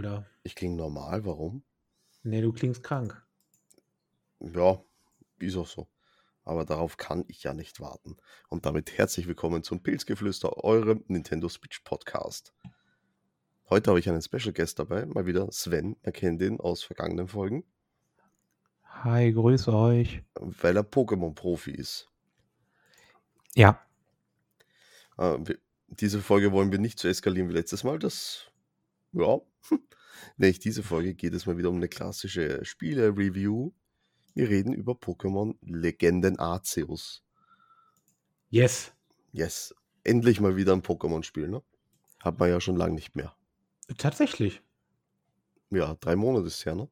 Alter. Ich klinge normal, warum? Nee, du klingst krank. Ja, ist auch so. Aber darauf kann ich ja nicht warten. Und damit herzlich willkommen zum Pilzgeflüster, eurem Nintendo Switch Podcast. Heute habe ich einen Special Guest dabei, mal wieder Sven. Man kennt ihn aus vergangenen Folgen, Hi, grüße euch. weil er Pokémon-Profi ist. Ja, Äh, wir, diese Folge wollen wir nicht so eskalieren wie letztes Mal. Das, ja, nicht diese Folge geht es mal wieder um eine klassische Spiele-Review. Wir reden über Pokémon Legenden Arceus. yes. Yes, endlich mal wieder ein Pokémon-Spiel, ne? Hat man ja schon lange nicht mehr. Tatsächlich. Ja, drei Monate ist her, ne?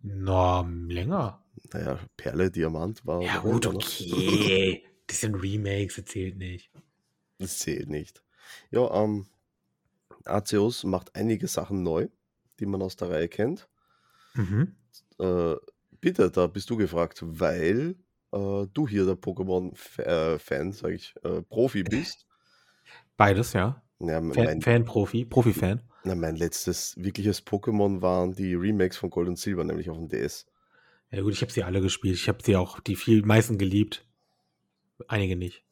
Na, länger. Naja, Perle, Diamant war. Ja, gut, ne? okay. Das sind Remakes, das zählt nicht. Das zählt nicht. Ja, ähm, Arceus macht einige Sachen neu, die man aus der Reihe kennt. Mhm. Äh, bitte, da bist du gefragt, weil äh, du hier der Pokémon-Fan, sag ich, äh, Profi bist. Beides, ja. Ja, Fan, mein, Fan-Profi, Profi-Fan. na, mein letztes wirkliches Pokémon waren die Remakes von Gold und Silber, nämlich auf dem DS. Ja gut, ich habe sie alle gespielt. Ich habe sie auch die viel meisten geliebt. Einige nicht.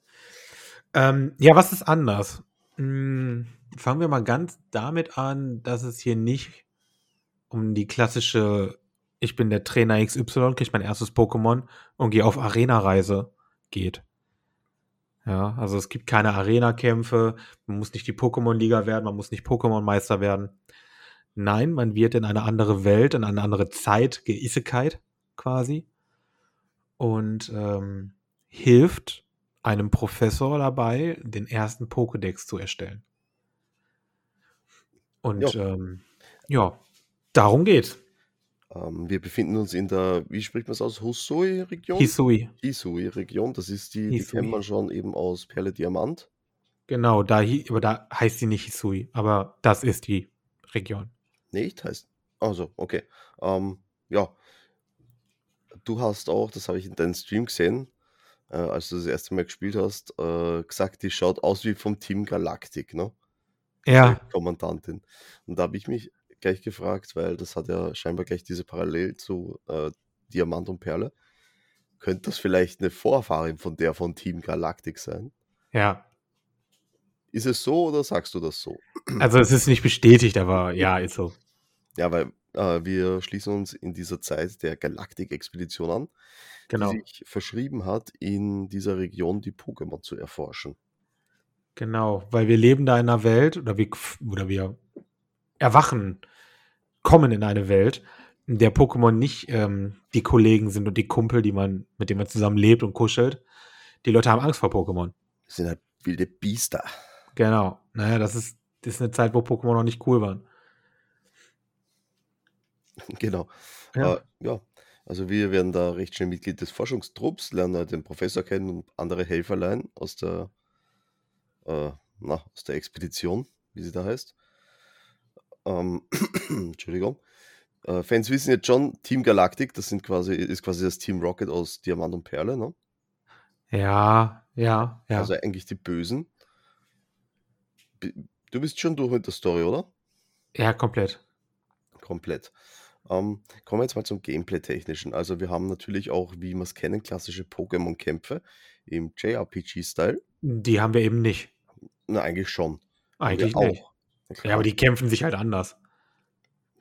Ähm, ja, was ist anders? Hm, fangen wir mal ganz damit an, dass es hier nicht um die klassische Ich bin der Trainer XY, krieg mein erstes Pokémon und gehe auf Arena-Reise geht. Ja, also es gibt keine Arena-Kämpfe, man muss nicht die Pokémon-Liga werden, man muss nicht Pokémon-Meister werden. Nein, man wird in eine andere Welt, in eine andere Zeit geisekait quasi und ähm, hilft einem Professor dabei, den ersten Pokédex zu erstellen. Und ähm, ja, darum geht's. Ähm, wir befinden uns in der, wie spricht man es aus, Husui-Region? Hisui. Hisui-Region, das ist die, die Hisui. kennt man schon eben aus Perle Diamant. Genau, da, aber da heißt sie nicht Hisui, aber das ist die Region. Nicht? Heißt. Also, okay. Ähm, ja. Du hast auch, das habe ich in deinem Stream gesehen, äh, als du das erste Mal gespielt hast, äh, gesagt, die schaut aus wie vom Team Galactic, ne? Ja, Die Kommandantin. Und da habe ich mich gleich gefragt, weil das hat ja scheinbar gleich diese Parallel zu äh, Diamant und Perle. Könnte das vielleicht eine Vorfahrin von der von Team Galactic sein? ja. Ist es so oder sagst du das so? Also es ist nicht bestätigt, aber ja, ist so. Ja, weil äh, wir schließen uns in dieser Zeit der Galaktik-Expedition an, Genau. die sich verschrieben hat, in dieser Region die Pokémon zu erforschen. Genau, weil wir leben da in einer Welt oder wir, oder wir erwachen, kommen in eine Welt, in der Pokémon nicht ähm, die Kollegen sind und die Kumpel, die man, mit denen man zusammen lebt und kuschelt. Die Leute haben Angst vor Pokémon. Das sind halt wilde Biester. Genau. Naja, das ist, das ist eine Zeit, wo Pokémon noch nicht cool waren. genau. Ja. Äh, ja, also wir werden da recht schnell Mitglied des Forschungstrupps, lernen halt den Professor kennen und andere Helferlein aus der, äh, na, aus der Expedition, wie sie da heißt. Ähm, Entschuldigung. Äh, Fans wissen jetzt schon, Team Galactic, das sind quasi, ist quasi das Team Rocket aus Diamant und Perle, ne? Ja, ja, ja. Also eigentlich die Bösen. Du bist schon durch mit der Story, oder? ja, komplett. Komplett. Ähm, kommen wir jetzt mal zum Gameplay-Technischen. Also wir haben natürlich auch, wie wir es kennen, klassische Pokémon-Kämpfe im JRPG-Style. Die haben wir eben nicht. Na, eigentlich schon. Eigentlich nicht. auch. Na Ja, aber die kämpfen sich halt anders.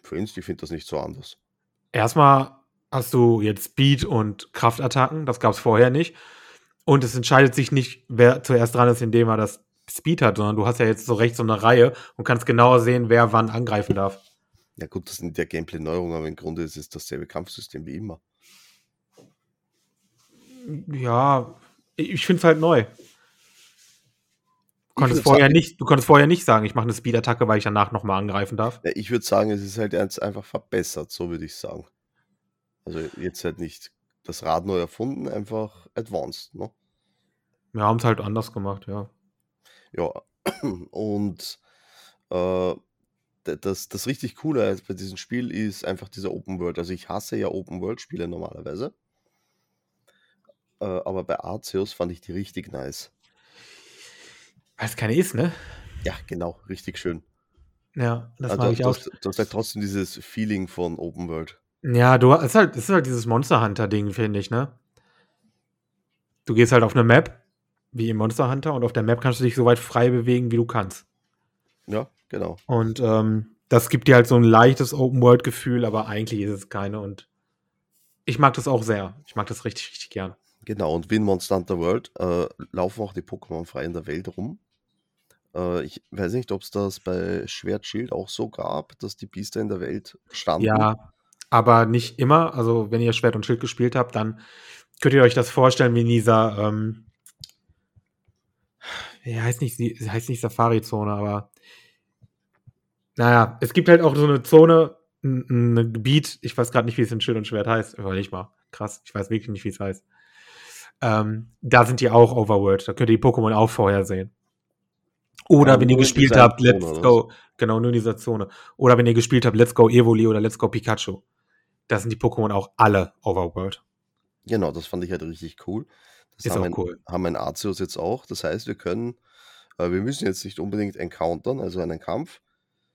Für uns, die finden das nicht so anders. Erstmal hast du jetzt Speed und Kraftattacken, das gab es vorher nicht. Und es entscheidet sich nicht, wer zuerst dran ist, indem er das Speed hat, sondern du hast ja jetzt so rechts so eine Reihe und kannst genauer sehen, wer wann angreifen darf. Ja gut, das sind ja Gameplay-Neuerungen, aber im Grunde ist es dasselbe Kampfsystem wie immer. Ja, ich finde es halt neu. Du konntest, vorher sagen- nicht, du konntest vorher nicht sagen, ich mache eine Speed-Attacke, weil ich danach nochmal angreifen darf. Ja, ich würde sagen, es ist halt jetzt einfach verbessert, so würde ich sagen. Also jetzt halt nicht das Rad neu erfunden, einfach advanced, ne? Wir haben es halt anders gemacht, ja. Ja, und äh, das, das richtig Coole bei diesem Spiel ist einfach dieser Open World. Also ich hasse ja Open World Spiele normalerweise. Äh, aber bei Arceus fand ich die richtig nice. Weil es keine ist, ne? Ja, genau, richtig schön. Ja, das Also, mag ich auch. hast du hast halt trotzdem dieses Feeling von Open World. Ja, du ist halt es ist halt dieses Monster Hunter-Ding, finde ich, ne? Du gehst halt auf 'ne Map, wie im Monster Hunter, und auf der Map kannst du dich so weit frei bewegen, wie du kannst. Ja, genau. Und, ähm, das gibt dir halt so 'n leichtes Open-World-Gefühl, aber eigentlich ist es keine und ich mag das auch sehr. Ich mag das richtig, richtig gern. Genau, und wie in Monster Hunter World, äh, laufen auch die Pokémon frei in der Welt rum. Äh, ich weiß nicht, ob's das bei Schwert Schild auch so gab, dass die Biester in der Welt standen? Ja, aber nicht immer. Also, wenn ihr Schwert und Schild gespielt habt, dann könnt ihr euch das vorstellen wie in dieser, ähm ja, heißt nicht heißt nicht Safari-Zone, aber na ja, es gibt halt auch so 'ne Zone, 'n 'n 'ne Gebiet, ich weiß grad nicht, wie es in Schild und Schwert heißt. Überlege ich mal. Krass, ich weiß wirklich nicht, wie's heißt. Ähm, da sind die auch Overworld. Da könnt ihr die Pokémon auch vorher sehen. Oder Ja, wenn ihr gespielt habt, Zone, Let's? Go genau, nur in dieser Zone. Oder wenn ihr gespielt habt, Let's Go Evoli oder Let's Go Pikachu. Da sind die Pokémon auch alle Overworld. Genau, das fand ich halt richtig cool. Das Ist haben auch mein cool. haben mein Arceus jetzt auch. Das heißt, wir können äh, wir müssen jetzt nicht unbedingt encountern, also einen Kampf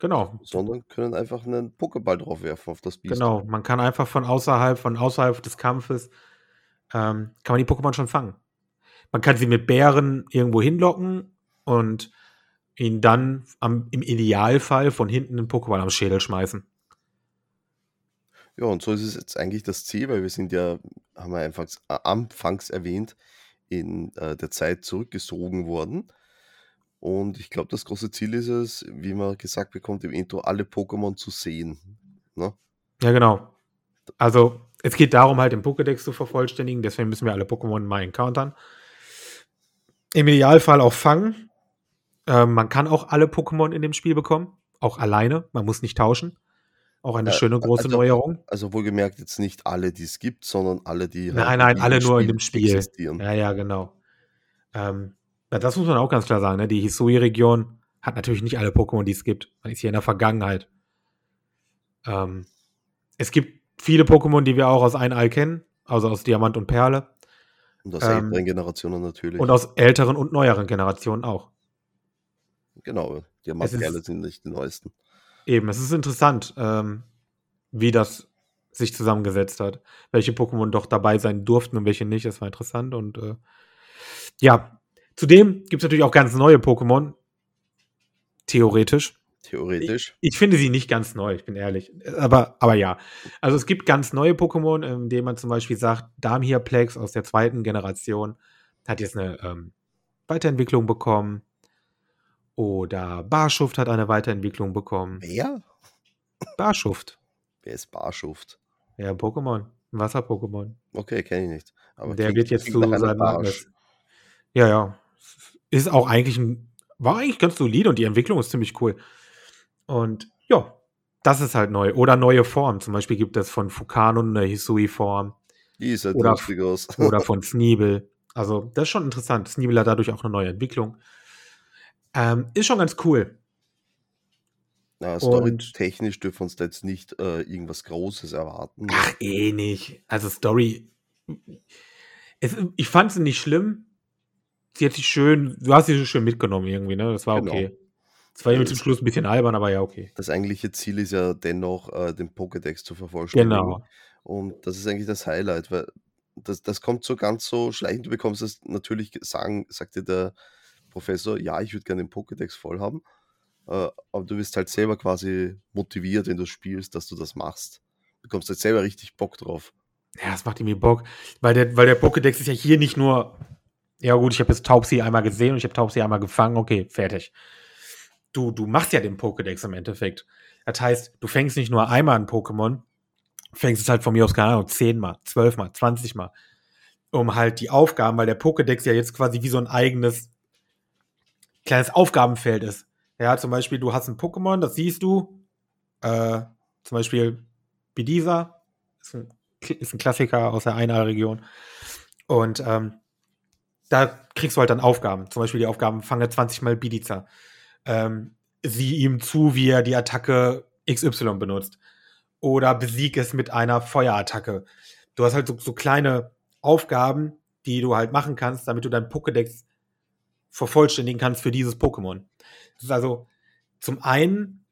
Genau. sondern können einfach 'nen Pokéball drauf werfen auf das Biest. Genau, man kann einfach von außerhalb von außerhalb des Kampfes, ähm, kann man die Pokémon schon fangen. Man kann sie mit Bären irgendwo hinlocken und ihnen dann am im Idealfall von hinten 'nen Pokéball am Schädel schmeißen. Ja, und so ist es jetzt eigentlich das Ziel, weil wir sind ja, haben wir anfangs a anfangs erwähnt, in, äh, der Zeit zurückgesogen worden. Und ich glaube, das große Ziel ist es, wie man gesagt bekommt im Intro, alle Pokémon zu sehen, ne? Ja, genau. Also, es geht darum, halt den Pokédex zu vervollständigen, deswegen müssen wir alle Pokémon mal encountern. Im Idealfall auch fangen. Ähm, man kann auch alle Pokémon in dem Spiel bekommen, auch alleine. Man muss nicht tauschen. Auch eine Äh, schöne große also Neuerung. also wohlgemerkt jetzt nicht alle, die es gibt, sondern alle, die halt Nein, in nein, alle nur in Spiel dem Spiel. existieren. Ja, ja, genau. Ähm, das muss man auch ganz klar sagen, ne? Die Hisui-Region hat natürlich nicht alle Pokémon, die es gibt. Man ist hier in der Vergangenheit. Ähm, es gibt viele Pokémon, die wir auch aus Einall kennen, also aus Diamant und Perle. Und aus Ähm, älteren Generationen natürlich. und aus älteren und neueren Generationen auch. Genau, Es Diamantperle ist sind nicht die neuesten. eben, es ist interessant, ähm, wie das sich zusammengesetzt hat. Welche Pokémon doch dabei sein durften und welche nicht. Das war interessant und, äh, ja. Zudem gibt's natürlich auch ganz neue Pokémon. Theoretisch. Ich Theoretisch. ich finde sie nicht ganz neu, ich bin ehrlich. Aber aber ja. Also, es gibt ganz neue Pokémon, ähm, denen man zum Beispiel sagt, Damhirplex aus der 2. Generation hat jetzt 'ne, ähm, Weiterentwicklung bekommen. Oder Barschuft hat eine Weiterentwicklung bekommen. Wer? Barschuft. Wer ist Barschuft? Ja, Pokémon, Wasser-Pokémon. Okay, kenne ich nicht. Aber Der wird jetzt zu einem seinem Barsch. Ja, ja. Ist auch eigentlich 'n war eigentlich ganz solide und die Entwicklung ist ziemlich cool. Und ja, das ist halt neu. Oder neue Formen. Zum Beispiel gibt es von Fukano 'ne Hisui-Form. Die Oder f lustig aus. oder von Sneebel. Also, das ist schon interessant. Sneebel hat dadurch auch 'ne neue Entwicklung. Ähm, ist schon ganz cool. Und storytechnisch dürfen wir uns da jetzt nicht, äh, irgendwas Großes erwarten, ne? Ach, eh nicht. Also, Story es ich fand sie nicht schlimm. Sie hat sich schön du hast sie so schön mitgenommen irgendwie, ne? Das war Genau. okay. Es war irgendwie zum Das Schluss 'n bisschen albern, aber ja, okay. das eigentliche Ziel ist ja dennoch, äh, den Pokédex zu vervollständigen. Genau. Und das ist eigentlich das Highlight, weil das das kommt so ganz so schleichend. Du bekommst es natürlich sagen sagt dir der Professor: „Ja, ich würde gerne den Pokédex voll haben.“ Äh, aber du wirst halt selber quasi motiviert, wenn du spielst, dass du das machst. Du bekommst halt selber richtig Bock drauf. Ja, das macht irgendwie Bock, weil der weil der Pokédex ist ja hier nicht nur ja gut, ich habe jetzt Taubsi einmal gesehen und ich habe Taubsi einmal gefangen, okay, fertig. Du du machst ja den Pokédex im Endeffekt. Das heißt, du fängst nicht nur einmal 'n Pokémon, fängst es halt von mir aus, keine Ahnung, 10 Mal, 12 Mal, 20 Mal, um halt die Aufgaben weil der Pokédex ja jetzt quasi wie so 'n eigenes kleines Aufgabenfeld ist. Ja, zum Beispiel, du hast 'n Pokémon, das siehst du, äh, zum Beispiel Bidisa, ist 'n K ist 'n Klassiker aus der Einall-Region. Und, ähm, da kriegst du halt dann Aufgaben. Zum Beispiel die Aufgaben: Fange 20 Mal Bidiza. Ähm, sieh ihm zu, wie er die Attacke XY benutzt. Oder besiege es mit einer Feuerattacke. Du hast halt so so kleine Aufgaben, die du halt machen kannst, damit du deinen Pokédex vervollständigen kannst für dieses Pokémon. Das ist also zum einen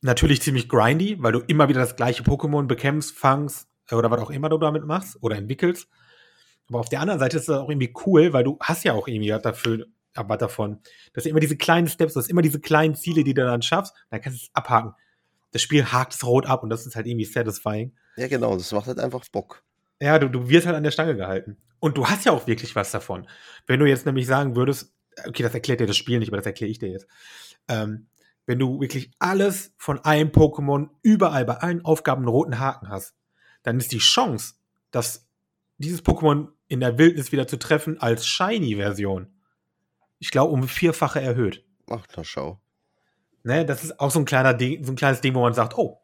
natürlich ziemlich grindy, weil du immer wieder das gleiche Pokémon bekämpfst, fangst äh, oder was auch immer du damit machst oder entwickelst. Aber auf der anderen Seite ist das auch irgendwie cool, weil du hast ja auch irgendwie dafür aber davon. Du hast immer diese kleinen Steps, du hast immer diese kleinen Ziele, die du dann schaffst, dann kannst du es abhaken. Das Spiel hakt es rot ab und das ist halt irgendwie satisfying. Ja, genau, das macht halt einfach Bock. Ja, du, du wirst halt an der Stange gehalten. Und du hast ja auch wirklich was davon. Wenn du jetzt nämlich sagen würdest, okay, das erklärt dir das Spiel nicht, aber das erkläre ich dir jetzt. Ähm, wenn du wirklich alles von einem Pokémon überall bei allen Aufgaben einen roten Haken hast, dann ist die Chance, dass dieses Pokémon in der Wildnis wieder zu treffen als Shiny-Version, ich glaube, um vierfache erhöht. Ach, na schau. Ne, das ist auch so ein, kleiner Ding, so ein kleines Ding, wo man sagt, oh,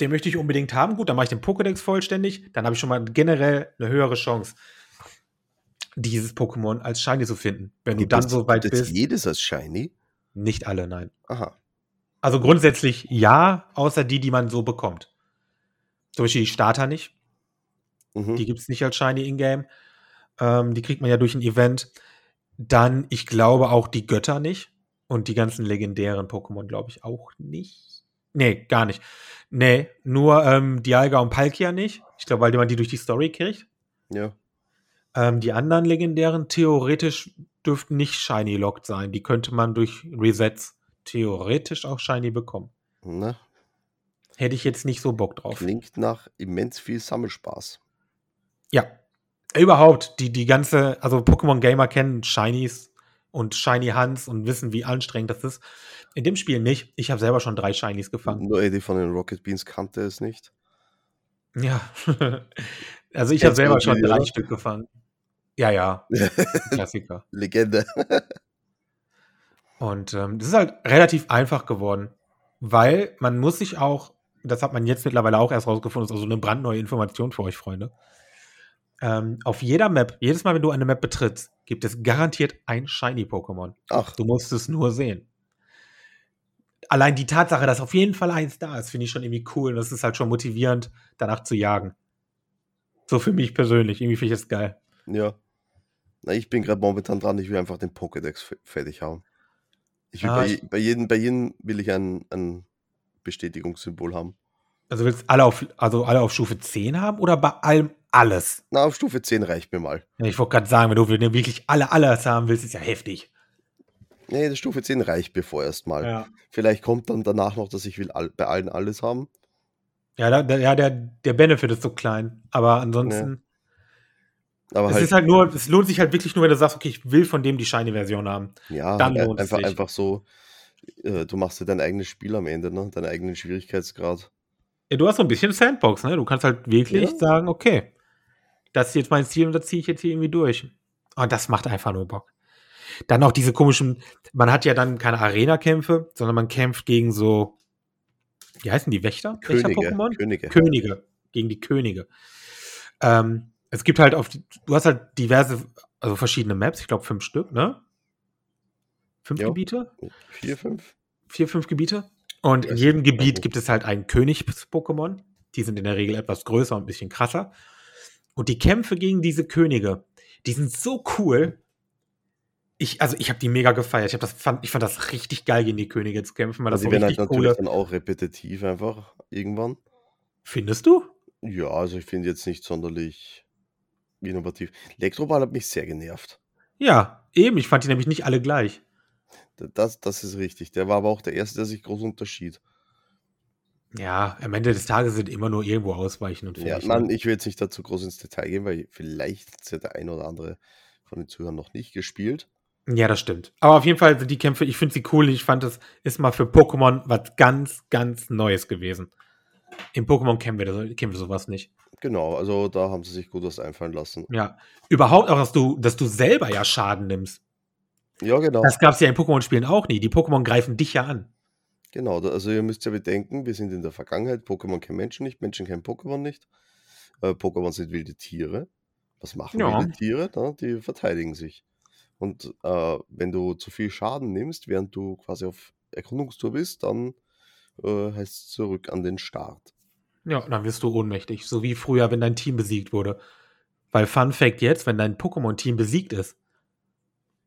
den möchte ich unbedingt haben. Gut, dann mache ich den Pokédex vollständig. Dann habe ich schon mal generell eine höhere Chance, dieses Pokémon als Shiny zu finden. Wenn du dann so weit bist. jedes als Shiny? Nicht alle, nein. Aha. Also grundsätzlich ja, außer die, die man so bekommt. Zum Beispiel die Starter nicht. Mhm. Die gibt es nicht als Shiny in-game. Ähm, die kriegt man ja durch ein Event. Dann, ich glaube auch die Götter nicht. Und die ganzen legendären Pokémon, glaube ich, auch nicht. Nee, gar nicht. Nee, nur ähm, Dialga und Palkia nicht. Ich glaube, weil man die durch die Story kriegt. Ja. Ähm, die anderen legendären theoretisch dürften nicht Shiny locked sein. Die könnte man durch Resets theoretisch auch Shiny bekommen. Na. Hätte ich jetzt nicht so Bock drauf. Klingt nach immens viel Sammelspaß. Ja. Überhaupt, die, die ganze, also Pokémon Gamer kennen Shinies und Shiny Hans und wissen, wie anstrengend das ist. In dem Spiel nicht. Ich habe selber schon drei Shinies gefangen. Nur Eddie von den Rocket Beans kannte es nicht. Ja. also ich habe selber schon drei Stück gefangen. Ja, ja. Klassiker. Legende. und ähm, das ist halt relativ einfach geworden, weil man muss sich auch, das hat man jetzt mittlerweile auch erst rausgefunden, das ist also eine brandneue Information für euch, Freunde. Ähm, auf jeder Map, jedes Mal, wenn du eine Map betrittst, gibt es garantiert ein Shiny-Pokémon. Ach. Du musst es nur sehen. Allein die Tatsache, dass auf jeden Fall eins da ist, finde ich schon irgendwie cool. Und das ist halt schon motivierend, danach zu jagen. So für mich persönlich. Irgendwie finde ich das geil. Ja. Na, ich bin gerade momentan dran, ich will einfach den Pokédex fertig haben. Ich will ah, bei, bei, jedem, bei jedem will ich ein, ein Bestätigungssymbol haben. Also willst du alle auf, also alle auf Stufe 10 haben oder bei allem alles? Na, auf Stufe 10 reicht mir mal. Ja, ich wollte gerade sagen, wenn du wirklich alle alles haben willst, ist ja heftig. Nee, die Stufe 10 reicht mir vorerst mal. Ja. Vielleicht kommt dann danach noch, dass ich will all, bei allen alles haben. Ja, da, ja der, der Benefit ist so klein. Aber ansonsten. Nee. Aber es halt, ist halt nur, es lohnt sich halt wirklich nur, wenn du sagst, okay, ich will von dem die Shiny-Version haben. Ja, dann halt lohnt einfach, es sich. einfach so, äh, du machst dir dein eigenes Spiel am Ende, ne? Deinen eigenen Schwierigkeitsgrad. Ja, du hast so ein bisschen Sandbox, ne? Du kannst halt wirklich Ja. sagen, okay, das ist jetzt mein Ziel und das ziehe ich jetzt hier irgendwie durch. Und das macht einfach nur Bock. Dann auch diese komischen, man hat ja dann keine Arena-Kämpfe, sondern man kämpft gegen so, wie heißen die Wächter? Könige, Wächter-Pokémon? Könige. Könige. Gegen die Könige. Ähm, es gibt halt auf, die- du hast halt diverse, also verschiedene Maps, ich glaube fünf Stück, ne? Fünf Ja. Gebiete? Vier, fünf? vier, fünf Gebiete. Und in jedem Gebiet gibt es halt einen Königs-Pokémon. Die sind in der Regel etwas größer und ein bisschen krasser. Und die Kämpfe gegen diese Könige, die sind so cool. Ich, also ich habe die mega gefeiert. Ich, das, fand, ich fand das richtig geil, gegen die Könige zu kämpfen, weil das Also die werden halt natürlich coole. dann auch repetitiv einfach irgendwann. Findest du? Ja, also ich finde jetzt nicht sonderlich innovativ. Elektroball hat mich sehr genervt. Ja, eben. Ich fand die nämlich nicht alle gleich. Das, das ist richtig. Der war aber auch der Erste, der sich groß unterschied. Ja, am Ende des Tages sind immer nur irgendwo ausweichen und Ja, fertig. Mann, ich will jetzt nicht dazu groß ins Detail gehen, weil vielleicht hat ja der ein oder andere von den Zuhörern noch nicht gespielt. Ja, das stimmt. Aber auf jeden Fall sind die Kämpfe, ich finde sie cool. Ich fand, das ist mal für Pokémon was ganz, ganz Neues gewesen. Im Pokémon kennen wir, das, kennen wir sowas nicht. Genau, also da haben sie sich gut was einfallen lassen. Ja. Überhaupt auch, dass du, dass du selber ja Schaden nimmst. Ja, genau. Das gab es ja in Pokémon-Spielen auch nie. Die Pokémon greifen dich ja an. Genau, also ihr müsst ja bedenken, wir sind in der Vergangenheit. Pokémon kennen Menschen nicht, Menschen kennen Pokémon nicht. Äh, Pokémon sind wilde Tiere. Was machen Ja. wilde Tiere? Na, die verteidigen sich. Und äh, wenn du zu viel Schaden nimmst, während du quasi auf Erkundungstour bist, dann äh, heißt es zurück an den Start. Ja, dann wirst du ohnmächtig. So wie früher, wenn dein Team besiegt wurde. Weil Fun Fact jetzt, wenn dein Pokémon-Team besiegt ist,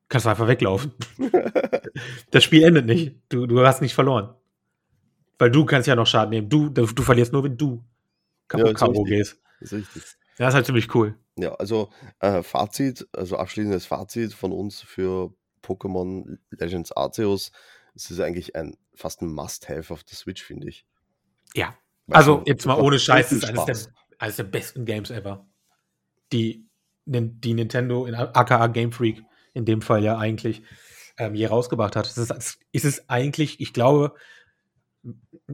kannst du einfach weglaufen. Das Spiel endet nicht. Du, du hast nicht verloren. Weil du kannst ja noch Schaden nehmen. Du, du, du verlierst nur, wenn du kaputt Ja, gehst. Ist richtig. Ja, ist halt ziemlich cool. Ja, also äh, Fazit, also abschließendes Fazit von uns für Pokémon Legends Arceus. Es ist eigentlich ein fast ein Must-Have auf der Switch, finde ich. Ja. Weil Also, es jetzt mal ohne Scheiß, das ist eines der, eines der besten Games ever. Die, die Nintendo, in aka Game Freak, in dem Fall ja eigentlich, ähm, je rausgebracht hat. Es ist, ist es eigentlich, ich glaube,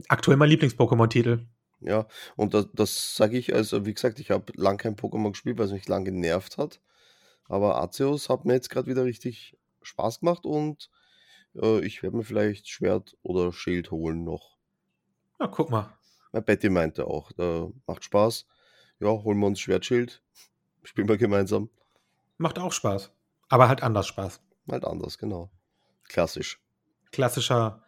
aktuell mein Lieblings-Pokémon-Titel. Ja, und das, das sage ich, also wie gesagt, ich habe lang kein Pokémon gespielt, weil es mich lang genervt hat. Aber Arceus hat mir jetzt gerade wieder richtig Spaß gemacht und äh, ich werde mir vielleicht Schwert oder Schild holen noch. Na, guck mal. Ja, Betty meinte auch, äh, macht Spaß. Ja, holen wir uns Schwertschild. Spielen wir gemeinsam. Macht auch Spaß. Aber halt anders Spaß. Halt anders, genau. Klassisch. Klassischer,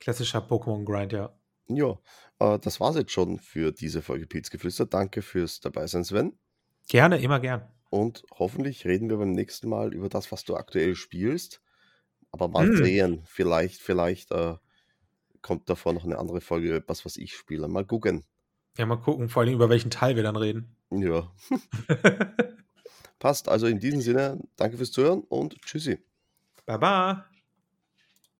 klassischer Pokémon-Grind, ja. Ja, äh, das war's jetzt schon für diese Folge Pilzgeflüster. Danke fürs Dabeisein, Sven. Gerne, immer gern. Und hoffentlich reden wir beim nächsten Mal über das, was du aktuell spielst. Aber mal Mm. sehen. Vielleicht, vielleicht äh, kommt davor noch eine andere Folge über etwas, was ich spiele. Mal gucken. Ja, mal gucken, vor allem über welchen Teil wir dann reden. Ja, passt. Also in diesem Sinne, danke fürs Zuhören und tschüssi. Baba.